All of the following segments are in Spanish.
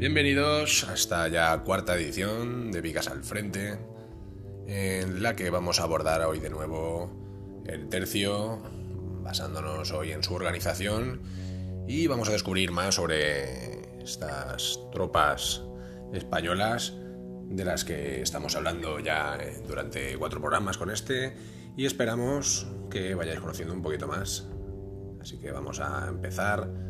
Bienvenidos a esta ya cuarta edición de Vicas al Frente, en la que vamos a abordar hoy de nuevo el tercio, basándonos hoy en su organización, y vamos a descubrir más sobre estas tropas españolas de las que estamos hablando ya durante cuatro programas con este, y esperamos que vayáis conociendo un poquito más. Así que vamos a empezar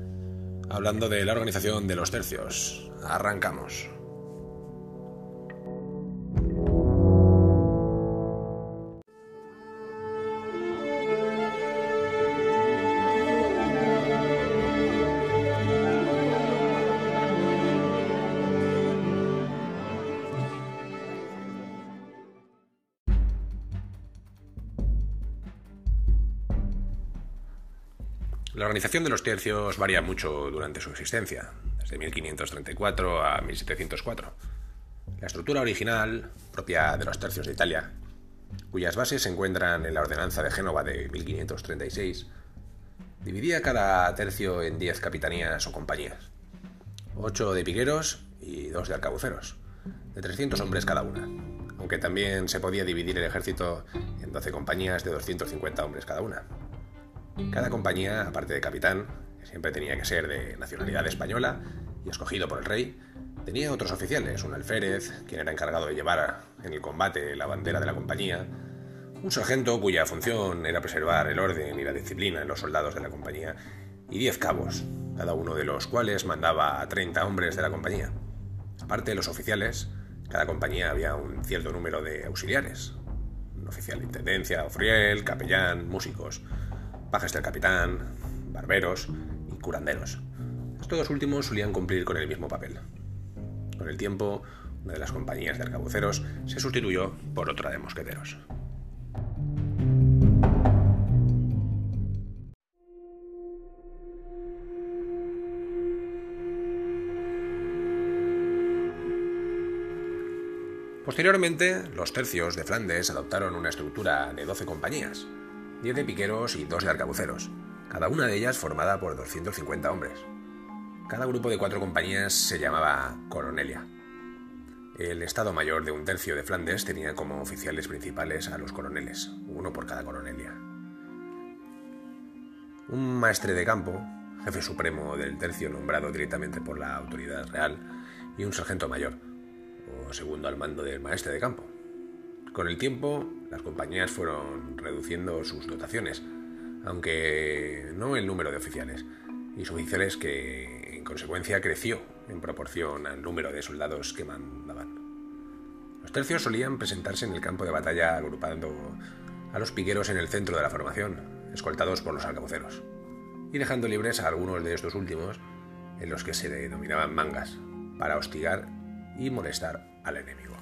hablando de la organización de los tercios. Arrancamos. La organización de los tercios varía mucho durante su existencia, desde 1534 a 1704. La estructura original, propia de los tercios de Italia, cuyas bases se encuentran en la Ordenanza de Génova de 1536, dividía cada tercio en 10 capitanías o compañías, 8 de piqueros y 2 de arcabuceros, de 300 hombres cada una, aunque también se podía dividir el ejército en 12 compañías de 250 hombres cada una. Cada compañía, aparte de capitán, que siempre tenía que ser de nacionalidad española y escogido por el rey, tenía otros oficiales, un alférez, quien era encargado de llevar en el combate la bandera de la compañía, un sargento cuya función era preservar el orden y la disciplina en los soldados de la compañía, y diez cabos, cada uno de los cuales mandaba a 30 hombres de la compañía. Aparte de los oficiales, cada compañía había un cierto número de auxiliares, un oficial de intendencia, ofriel, capellán, músicos, pajes del capitán, barberos y curanderos. Estos dos últimos solían cumplir con el mismo papel. Con el tiempo, una de las compañías de arcabuceros se sustituyó por otra de mosqueteros. Posteriormente, los tercios de Flandes adoptaron una estructura de 12 compañías, 10 de piqueros y 2 de arcabuceros, cada una de ellas formada por 250 hombres. Cada grupo de cuatro compañías se llamaba coronelia. El Estado Mayor de un tercio de Flandes tenía como oficiales principales a los coroneles, uno por cada coronelia. Un maestre de campo, jefe supremo del tercio nombrado directamente por la autoridad real, y un sargento mayor, o segundo al mando del maestre de campo. Con el tiempo, las compañías fueron reduciendo sus dotaciones, aunque no el número de oficiales, y suboficiales que en consecuencia creció en proporción al número de soldados que mandaban. Los tercios solían presentarse en el campo de batalla agrupando a los piqueros en el centro de la formación, escoltados por los arcabuceros, y dejando libres a algunos de estos últimos, en los que se denominaban mangas, para hostigar y molestar al enemigo.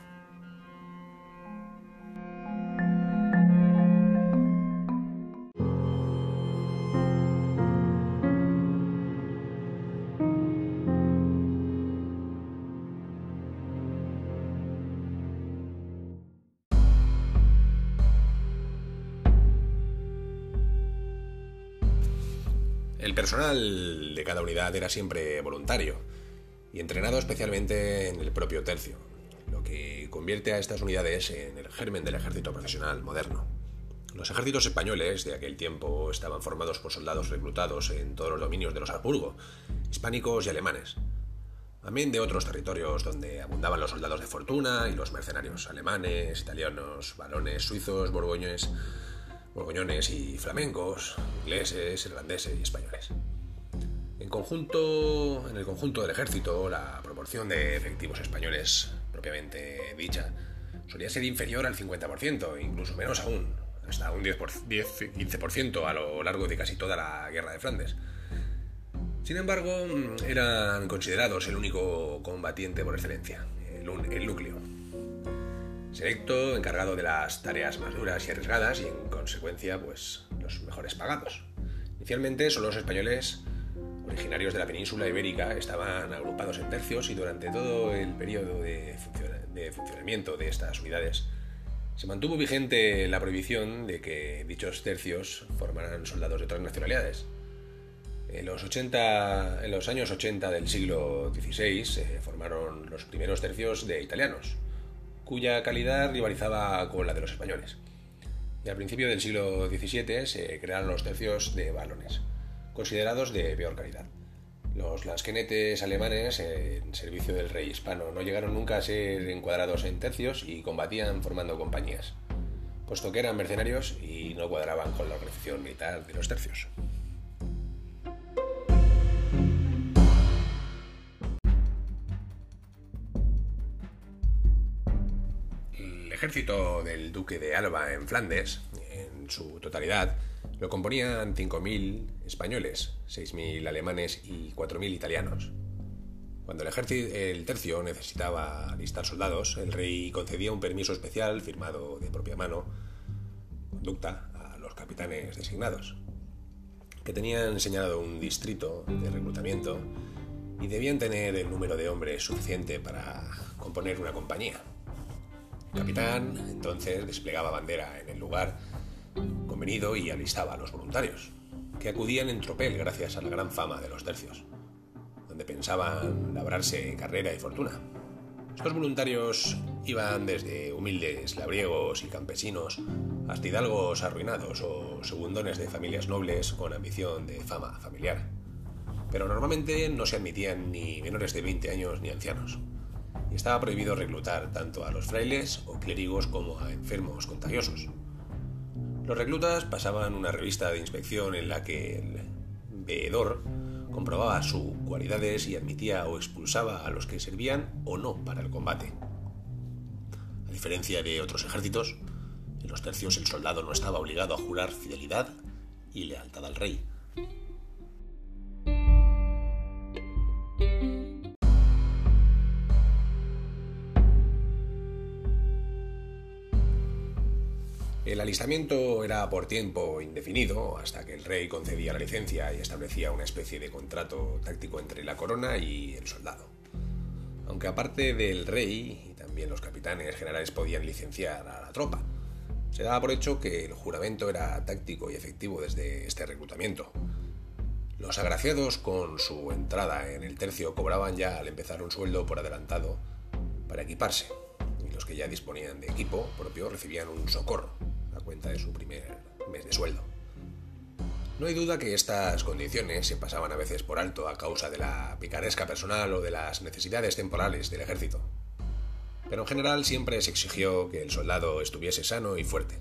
El personal de cada unidad era siempre voluntario y entrenado especialmente en el propio tercio, lo que convierte a estas unidades en el germen del ejército profesional moderno. Los ejércitos españoles de aquel tiempo estaban formados por soldados reclutados en todos los dominios de los Habsburgo, hispánicos y alemanes, también de otros territorios donde abundaban los soldados de fortuna y los mercenarios alemanes, italianos, balones, suizos, borgoñones, borgoñones y flamencos, ingleses, irlandeses y españoles. En, conjunto, en el conjunto del ejército, la proporción de efectivos españoles propiamente dicha solía ser inferior al 50%, incluso menos aún, hasta un 10-15% a lo largo de casi toda la guerra de Flandes. Sin embargo, eran considerados el único combatiente por excelencia, el, el núcleo. Selecto, encargado de las tareas más duras y arriesgadas y en consecuencia, pues los mejores pagados. Inicialmente, solo los españoles originarios de la península ibérica estaban agrupados en tercios y durante todo el periodo de, de funcionamiento de estas unidades se mantuvo vigente la prohibición de que dichos tercios formaran soldados de otras nacionalidades. En los, 80, en los años 80 del siglo XVI se formaron los primeros tercios de italianos, cuya calidad rivalizaba con la de los españoles. Y al principio del siglo XVII se crearon los tercios de balones, considerados de peor calidad. Los lasquenetes alemanes en servicio del rey hispano no llegaron nunca a ser encuadrados en tercios y combatían formando compañías, puesto que eran mercenarios y no cuadraban con la organización militar de los tercios. Ejército del duque de Alba en Flandes, en su totalidad, lo componían 5.000 españoles, 6.000 alemanes y 4.000 italianos. Cuando el ejército, el tercio necesitaba alistar soldados, el rey concedía un permiso especial firmado de propia mano, conducta, a los capitanes designados, que tenían señalado un distrito de reclutamiento y debían tener el número de hombres suficiente para componer una compañía. Capitán entonces desplegaba bandera en el lugar convenido y alistaba a los voluntarios, que acudían en tropel gracias a la gran fama de los tercios, donde pensaban labrarse carrera y fortuna. Estos voluntarios iban desde humildes labriegos y campesinos hasta hidalgos arruinados o segundones de familias nobles con ambición de fama familiar. Pero normalmente no se admitían ni menores de 20 años ni ancianos. Y estaba prohibido reclutar tanto a los frailes o clérigos como a enfermos contagiosos. Los reclutas pasaban una revista de inspección en la que el veedor comprobaba sus cualidades y admitía o expulsaba a los que servían o no para el combate. A diferencia de otros ejércitos, en los tercios el soldado no estaba obligado a jurar fidelidad y lealtad al rey. El alistamiento era por tiempo indefinido, hasta que el rey concedía la licencia y establecía una especie de contrato táctico entre la corona y el soldado. Aunque aparte del rey, y también los capitanes generales podían licenciar a la tropa, se daba por hecho que el juramento era táctico y efectivo desde este reclutamiento. Los agraciados con su entrada en el tercio cobraban ya al empezar un sueldo por adelantado para equiparse, y los que ya disponían de equipo propio recibían un socorro, cuenta de su primer mes de sueldo. No hay duda que estas condiciones se pasaban a veces por alto a causa de la picaresca personal o de las necesidades temporales del ejército. Pero en general siempre se exigió que el soldado estuviese sano y fuerte,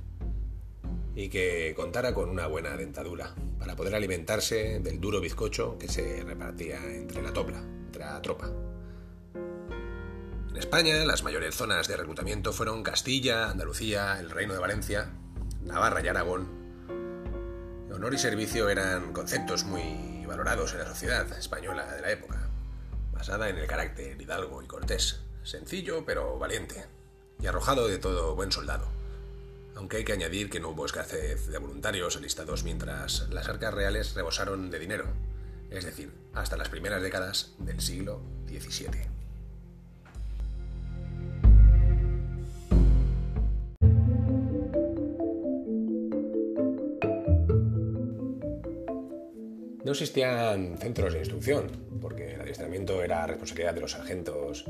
y que contara con una buena dentadura para poder alimentarse del duro bizcocho que se repartía entre la topla, entre la tropa. En España, las mayores zonas de reclutamiento fueron Castilla, Andalucía, el Reino de Valencia, Navarra y Aragón, honor y servicio eran conceptos muy valorados en la sociedad española de la época, basada en el carácter hidalgo y cortés, sencillo pero valiente, y arrojado de todo buen soldado. Aunque hay que añadir que no hubo escasez de voluntarios alistados mientras las arcas reales rebosaron de dinero, es decir, hasta las primeras décadas del siglo XVII. No existían centros de instrucción, porque el adiestramiento era responsabilidad de los sargentos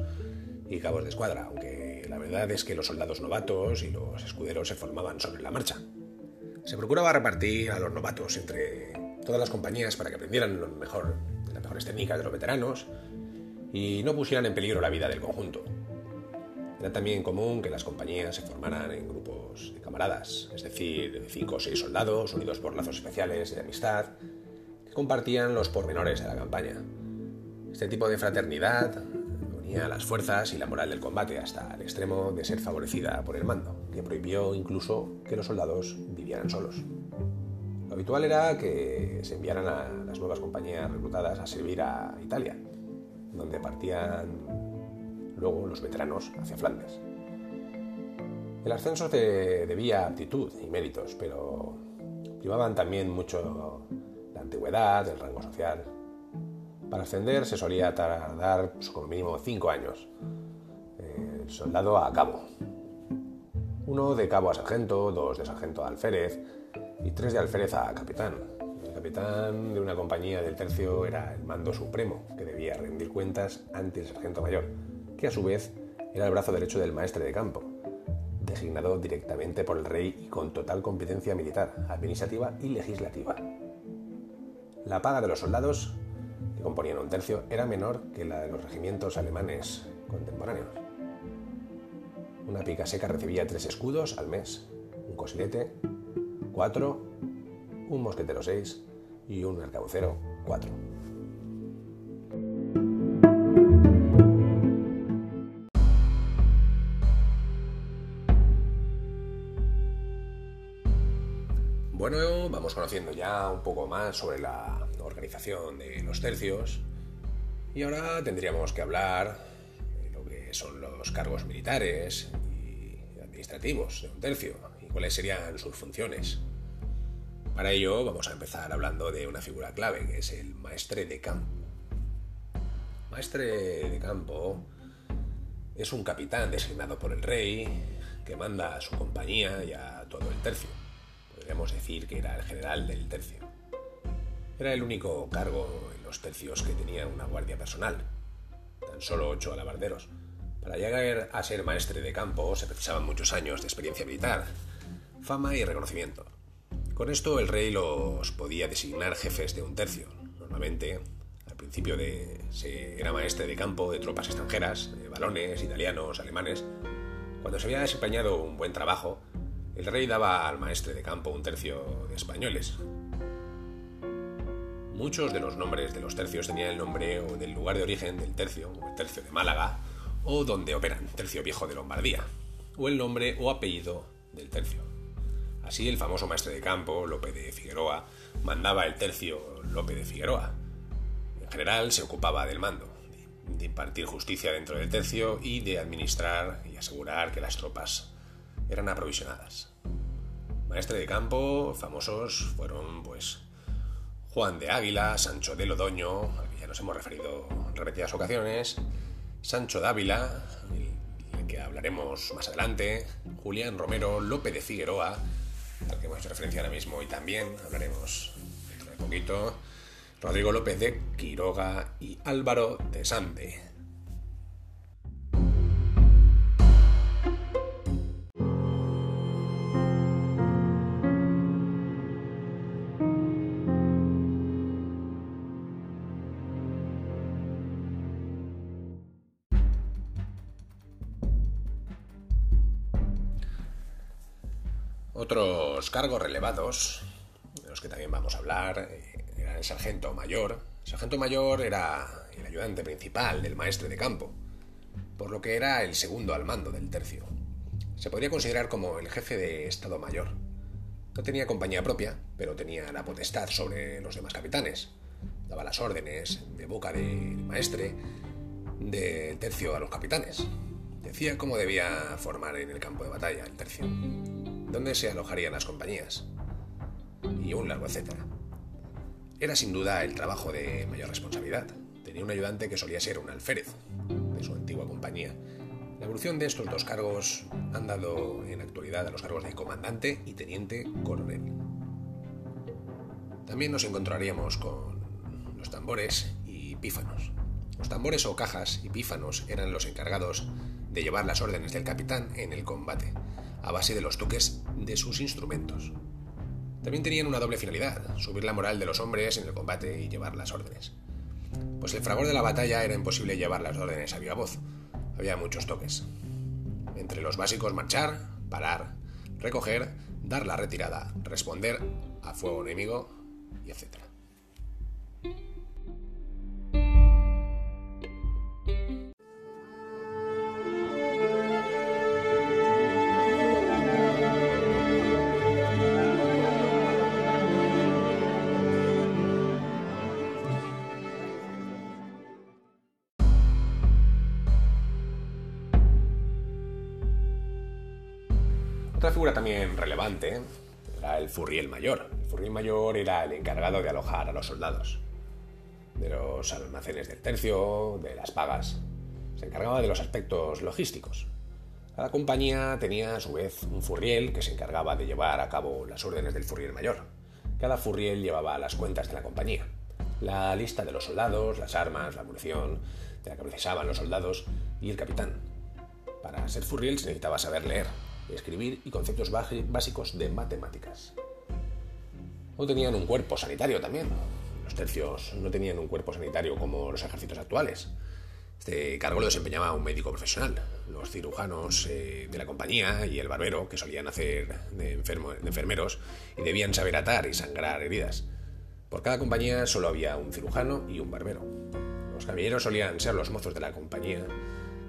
y cabos de escuadra, aunque la verdad es que los soldados novatos y los escuderos se formaban sobre la marcha. Se procuraba repartir a los novatos entre todas las compañías para que aprendieran lo mejor, las mejores técnicas de los veteranos y no pusieran en peligro la vida del conjunto. Era también común que las compañías se formaran en grupos de camaradas, es decir, de cinco o seis soldados unidos por lazos especiales de amistad compartían los pormenores de la campaña. Este tipo de fraternidad unía las fuerzas y la moral del combate hasta el extremo de ser favorecida por el mando, que prohibió incluso que los soldados vivieran solos. Lo habitual era que se enviaran a las nuevas compañías reclutadas a servir a Italia, donde partían luego los veteranos hacia Flandes. El ascenso se debía aptitud y méritos, pero privaban también mucho antigüedad, el rango social. Para ascender se solía tardar pues, como mínimo cinco años. Soldado a cabo. Uno de cabo a sargento, dos de sargento a alférez y tres de alférez a capitán. El capitán de una compañía del tercio era el mando supremo, que debía rendir cuentas ante el sargento mayor, que a su vez era el brazo derecho del maestre de campo, designado directamente por el rey y con total competencia militar, administrativa y legislativa. La paga de los soldados, que componían un tercio, era menor que la de los regimientos alemanes contemporáneos. Una pica seca recibía tres escudos al mes, un cosilete, cuatro, un mosquetero seis y un arcabucero cuatro. Conociendo ya un poco más sobre la organización de los tercios y ahora tendríamos que hablar de lo que son los cargos militares y administrativos de un tercio y cuáles serían sus funciones. Para ello vamos a empezar hablando de una figura clave que es el maestre de campo. Maestre de campo es un capitán designado por el rey que manda a su compañía y a todo el tercio. Podríamos decir que era el general del tercio. Era el único cargo en los tercios que tenía una guardia personal, tan solo ocho alabarderos. Para llegar a ser maestre de campo se precisaban muchos años de experiencia militar, fama y reconocimiento. Con esto el rey los podía designar jefes de un tercio. Normalmente, al principio de, se era maestre de campo de tropas extranjeras, de balones, italianos, alemanes. Cuando se había desempeñado un buen trabajo, el rey daba al maestre de campo un tercio de españoles, Muchos de los nombres de los tercios tenían el nombre o del lugar de origen del tercio, o el tercio de Málaga, o donde operan, tercio viejo de Lombardía, o el nombre o apellido del tercio. Así el famoso maestre de campo, Lope de Figueroa, mandaba el tercio Lope de Figueroa. En general se ocupaba del mando, de impartir justicia dentro del tercio y de administrar y asegurar que las tropas eran aprovisionadas. Maestre de campo famosos fueron pues Juan de Águila, Sancho de Lodoño, al que ya nos hemos referido en repetidas ocasiones, Sancho Dávila, del que hablaremos más adelante, Julián Romero, Lope de Figueroa, al que hemos hecho referencia ahora mismo y también hablaremos dentro de poquito, Rodrigo López de Quiroga y Álvaro de Sande. Otros cargos relevados, de los que también vamos a hablar, eh, era el sargento mayor. El sargento mayor era el ayudante principal del maestre de campo, por lo que era el segundo al mando del tercio. Se podría considerar como el jefe de Estado Mayor. No tenía compañía propia, pero tenía la potestad sobre los demás capitanes. Daba las órdenes de boca del maestre del tercio a los capitanes. Decía cómo debía formar en el campo de batalla el tercio dónde se alojarían las compañías, y un largo etcétera. Era sin duda el trabajo de mayor responsabilidad. Tenía un ayudante que solía ser un alférez de su antigua compañía. La evolución de estos dos cargos han dado en actualidad a los cargos de comandante y teniente coronel. También nos encontraríamos con los tambores y pífanos. Los tambores o cajas y pífanos eran los encargados de llevar las órdenes del capitán en el combate a base de los toques de sus instrumentos. También tenían una doble finalidad, subir la moral de los hombres en el combate y llevar las órdenes. Pues el fragor de la batalla era imposible llevar las órdenes a viva voz. Había muchos toques. Entre los básicos marchar, parar, recoger, dar la retirada, responder a fuego enemigo y etc. Otra figura también relevante era el furriel mayor. El furriel mayor era el encargado de alojar a los soldados, de los almacenes del tercio, de las pagas. Se encargaba de los aspectos logísticos. Cada compañía tenía a su vez un furriel que se encargaba de llevar a cabo las órdenes del furriel mayor. cada furriel llevaba las cuentas de la compañía, la lista de los soldados, las armas, la munición, de la que precisaban los soldados y el capitán. Para ser furriel se necesitaba saber leer, escribir y conceptos básicos de matemáticas. O tenían un cuerpo sanitario también. Los tercios no tenían un cuerpo sanitario como los ejércitos actuales. Este cargo lo desempeñaba un médico profesional. Los cirujanos eh, de la compañía y el barbero, que solían hacer de, enfermeros y debían saber atar y sangrar heridas. Por cada compañía solo había un cirujano y un barbero. Los caballeros solían ser los mozos de la compañía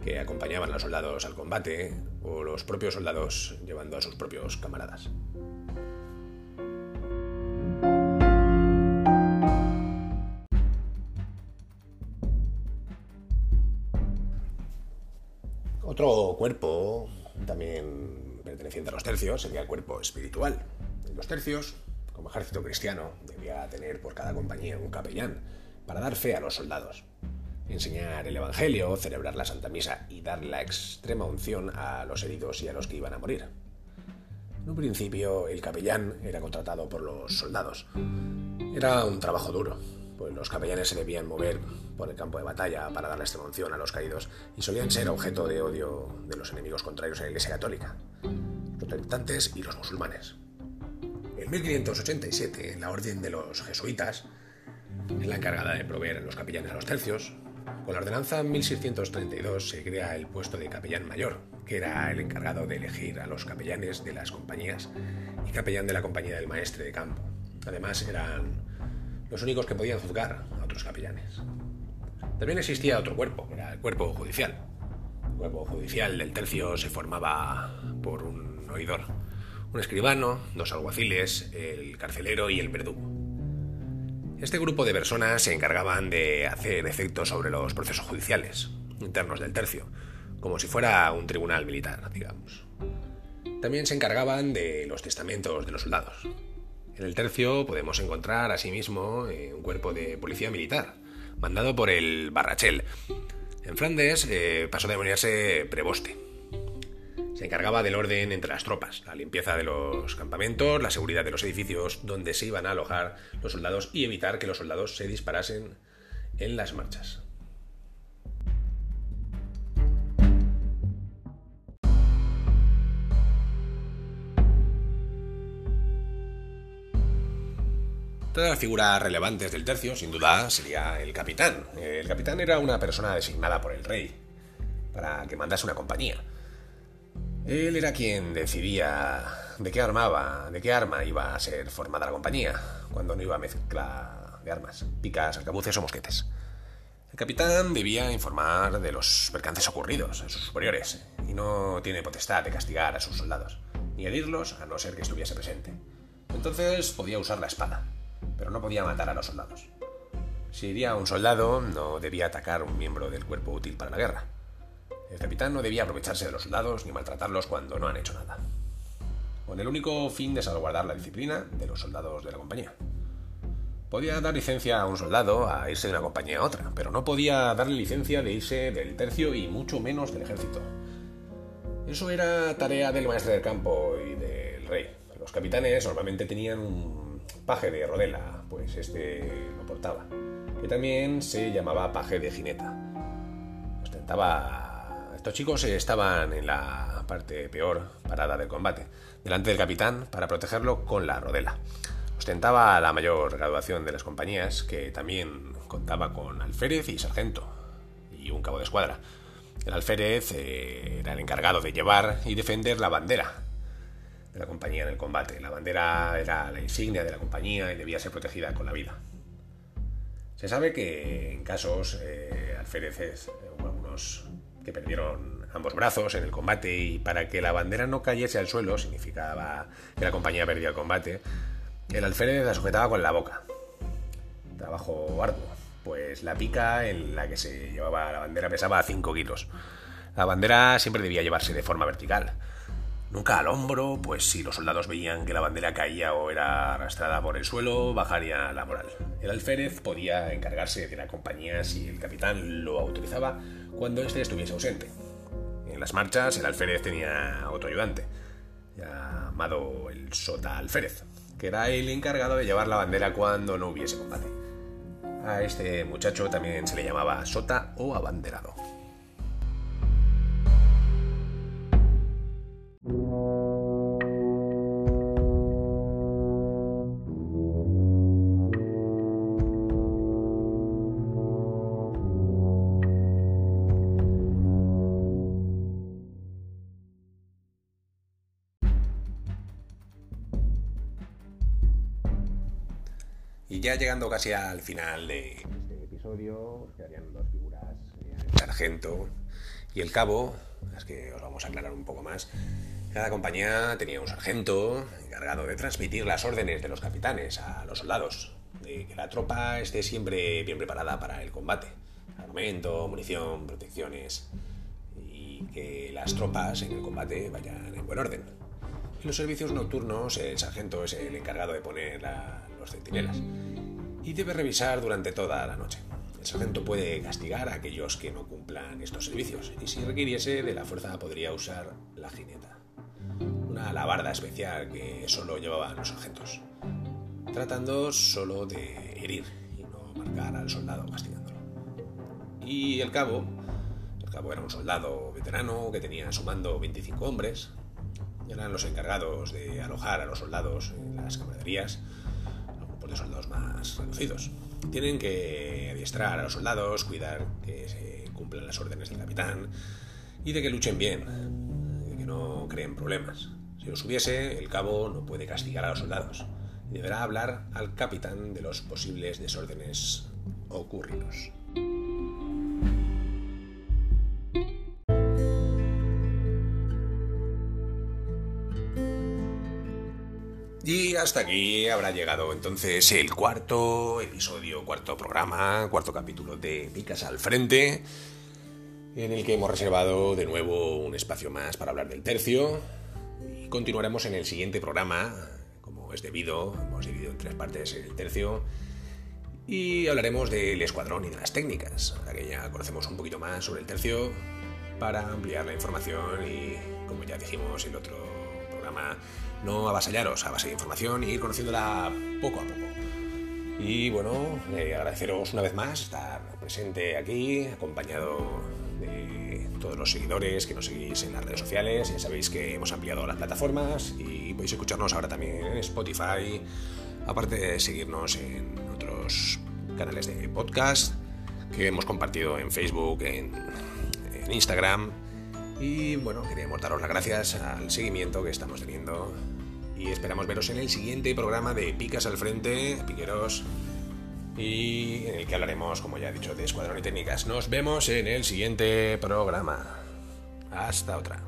que acompañaban a los soldados al combate o los propios soldados llevando a sus propios camaradas. Otro cuerpo, también perteneciente a los tercios, sería el cuerpo espiritual. los tercios, como ejército cristiano, debía tener por cada compañía un capellán para dar fe a los soldados, enseñar el Evangelio, celebrar la Santa Misa y dar la extrema unción a los heridos y a los que iban a morir. En un principio, el capellán era contratado por los soldados. Era un trabajo duro, pues los capellanes se debían mover por el campo de batalla para dar la unción a los caídos y solían ser objeto de odio de los enemigos contrarios a la Iglesia Católica, los protestantes y los musulmanes. En 1587, la Orden de los Jesuitas es la encargada de proveer a los capellanes a los tercios. Con la ordenanza 1632 se crea el puesto de capellán mayor, que era el encargado de elegir a los capellanes de las compañías y capellán de la compañía del maestre de campo. Además, eran los únicos que podían juzgar a otros capellanes. También existía otro cuerpo, era el cuerpo judicial. El cuerpo judicial del tercio se formaba por un oidor, un escribano, dos alguaciles, el carcelero y el verdugo. Este grupo de personas se encargaban de hacer efectos sobre los procesos judiciales internos del tercio, como si fuera un tribunal militar, digamos. También se encargaban de los testamentos de los soldados, en el tercio podemos encontrar asimismo eh, un cuerpo de policía militar, mandado por el Barrachel. En Flandes eh, pasó a denominarse preboste. Se encargaba del orden entre las tropas, la limpieza de los campamentos, la seguridad de los edificios donde se iban a alojar los soldados y evitar que los soldados se disparasen en las marchas. Otra de las figuras del tercio, sin duda, sería el capitán. El capitán era una persona designada por el rey para que mandase una compañía. Él era quien decidía de qué armaba, de qué arma iba a ser formada la compañía, cuando no iba a mezcla de armas, picas, arcabuces o mosquetes. El capitán debía informar de los percances ocurridos a sus superiores y no tiene potestad de castigar a sus soldados, ni herirlos a no ser que estuviese presente. Entonces podía usar la espada pero no podía matar a los soldados. Si iría un soldado, no debía atacar a un miembro del cuerpo útil para la guerra. El capitán no debía aprovecharse de los soldados ni maltratarlos cuando no han hecho nada. Con el único fin de salvaguardar la disciplina de los soldados de la compañía. Podía dar licencia a un soldado a irse de una compañía a otra, pero no podía darle licencia de irse del tercio y mucho menos del ejército. Eso era tarea del maestro del campo y del rey. Los capitanes normalmente tenían un paje de rodela, pues este lo portaba, que también se llamaba paje de jineta. Ostentaba... Estos chicos estaban en la parte peor parada del combate, delante del capitán para protegerlo con la rodela. Ostentaba la mayor graduación de las compañías, que también contaba con alférez y sargento, y un cabo de escuadra. El alférez eh, era el encargado de llevar y defender la bandera, de la compañía en el combate. La bandera era la insignia de la compañía y debía ser protegida con la vida. Se sabe que en casos eh, alféreces, hubo algunos perdieron ambos brazos en el combate y para que la bandera no cayese al suelo significaba que la compañía perdía el combate, el alférez la sujetaba con la boca. Trabajo arduo, pues la pica en la que se llevaba la bandera pesaba 5 kilos. La bandera siempre debía llevarse de forma vertical, Nunca al hombro, pues si los soldados veían que la bandera caía o era arrastrada por el suelo, bajaría la moral. El alférez podía encargarse de la compañía si el capitán lo autorizaba cuando éste estuviese ausente. En las marchas el alférez tenía otro ayudante, llamado el sota alférez. que era el encargado de llevar la bandera cuando no hubiese combate. A este muchacho también se le llamaba sota o abanderado. Y ya llegando casi al final de este episodio, quedarían dos figuras, el sargento y el cabo, las que os vamos a aclarar un poco más. Cada compañía tenía un sargento encargado de transmitir las órdenes de los capitanes a los soldados, de que la tropa esté siempre bien preparada para el combate, armamento, munición, protecciones, y que las tropas en el combate vayan en buen orden. En los servicios nocturnos, el sargento es el encargado de poner la, los centinelas y debe revisar durante toda la noche. El sargento puede castigar a aquellos que no cumplan estos servicios y si requiriese de la fuerza podría usar la jineta, una alabarda especial que solo llevaban los sargentos, tratando solo de herir y no marcar al soldado castigándolo. Y el cabo, el cabo era un soldado veterano que tenía a su mando 25 hombres, eran los encargados de alojar a los soldados en las camaraderías, de soldados más reducidos. Tienen que adiestrar a los soldados, cuidar que se cumplan las órdenes del capitán y de que luchen bien, de que no creen problemas. Si los hubiese, el cabo no puede castigar a los soldados deberá hablar al capitán de los posibles desórdenes ocurridos. Y hasta aquí habrá llegado entonces el cuarto episodio, cuarto programa, cuarto capítulo de Picas al Frente, en el que hemos reservado de nuevo un espacio más para hablar del tercio. Continuaremos en el siguiente programa, como es debido, hemos dividido en tres partes el tercio. Y hablaremos del escuadrón y de las técnicas, ahora que ya conocemos un poquito más sobre el tercio, para ampliar la información y, como ya dijimos el otro no avasallaros a base de información y ir conociéndola poco a poco. Y bueno, eh, agradeceros una vez más estar presente aquí, acompañado de todos los seguidores que nos seguís en las redes sociales. Ya sabéis que hemos ampliado las plataformas y podéis escucharnos ahora también en Spotify, aparte de seguirnos en otros canales de podcast que hemos compartido en Facebook, en, en Instagram. Y bueno, queríamos daros las gracias al seguimiento que estamos teniendo y esperamos veros en el siguiente programa de Picas al Frente, Piqueros, y en el que hablaremos, como ya he dicho, de escuadrón y técnicas. Nos vemos en el siguiente programa. Hasta otra.